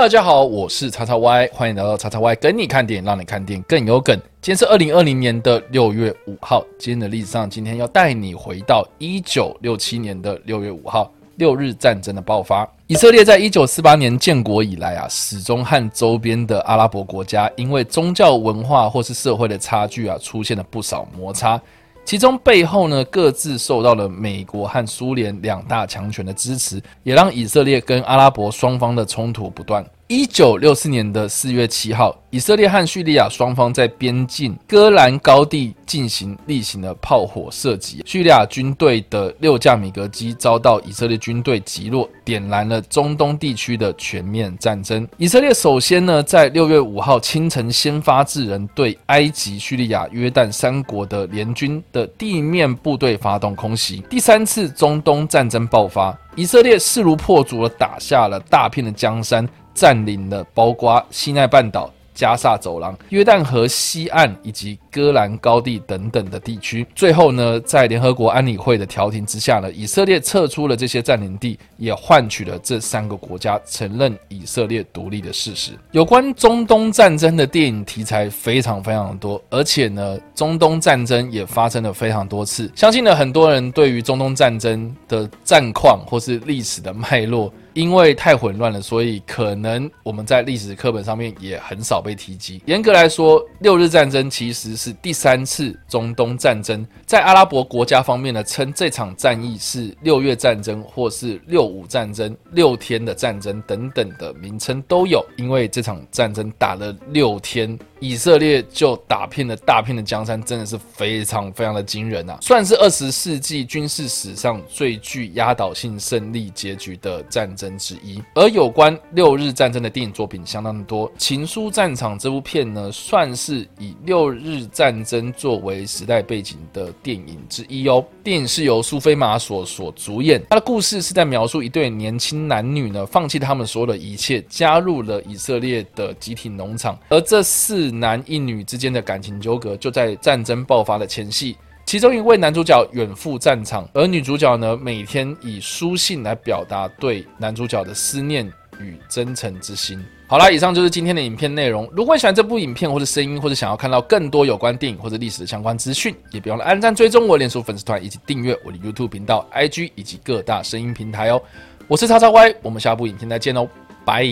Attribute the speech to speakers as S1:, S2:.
S1: 大家好，我是叉叉 Y，欢迎来到叉叉 Y 跟你看电影，让你看电影更有梗。今天是二零二零年的六月五号，今天的历史上，今天要带你回到一九六七年的六月五号，六日战争的爆发。以色列在一九四八年建国以来啊，始终和周边的阿拉伯国家因为宗教文化或是社会的差距啊，出现了不少摩擦。其中背后呢，各自受到了美国和苏联两大强权的支持，也让以色列跟阿拉伯双方的冲突不断。一九六四年的四月七号，以色列和叙利亚双方在边境戈兰高地进行例行的炮火射击，叙利亚军队的六架米格机遭到以色列军队击落，点燃了中东地区的全面战争。以色列首先呢，在六月五号清晨先发制人，对埃及、叙利亚、约旦三国的联军的地面部队发动空袭。第三次中东战争爆发，以色列势如破竹的打下了大片的江山。占领了包括西奈半岛、加萨走廊、约旦河西岸以及戈兰高地等等的地区。最后呢，在联合国安理会的调停之下呢，以色列撤出了这些占领地，也换取了这三个国家承认以色列独立的事实。有关中东战争的电影题材非常非常多，而且呢，中东战争也发生了非常多次。相信呢，很多人对于中东战争的战况或是历史的脉络。因为太混乱了，所以可能我们在历史课本上面也很少被提及。严格来说，六日战争其实是第三次中东战争。在阿拉伯国家方面呢，称这场战役是六月战争或是六五战争、六天的战争等等的名称都有。因为这场战争打了六天，以色列就打遍了大片的江山，真的是非常非常的惊人啊！算是二十世纪军事史上最具压倒性胜利结局的战争。之一，而有关六日战争的电影作品相当的多，《情书战场》这部片呢，算是以六日战争作为时代背景的电影之一哦。电影是由苏菲玛索所主演，他的故事是在描述一对年轻男女呢，放弃他们所有的一切，加入了以色列的集体农场，而这四男一女之间的感情纠葛，就在战争爆发的前夕。其中一位男主角远赴战场，而女主角呢，每天以书信来表达对男主角的思念与真诚之心。好啦，以上就是今天的影片内容。如果你喜欢这部影片或者声音，或者想要看到更多有关电影或者历史的相关资讯，也别忘了按赞、追踪我脸书粉丝团，以及订阅我的 YouTube 频道、IG 以及各大声音平台哦。我是叉叉 Y，我们下部影片再见哦，拜。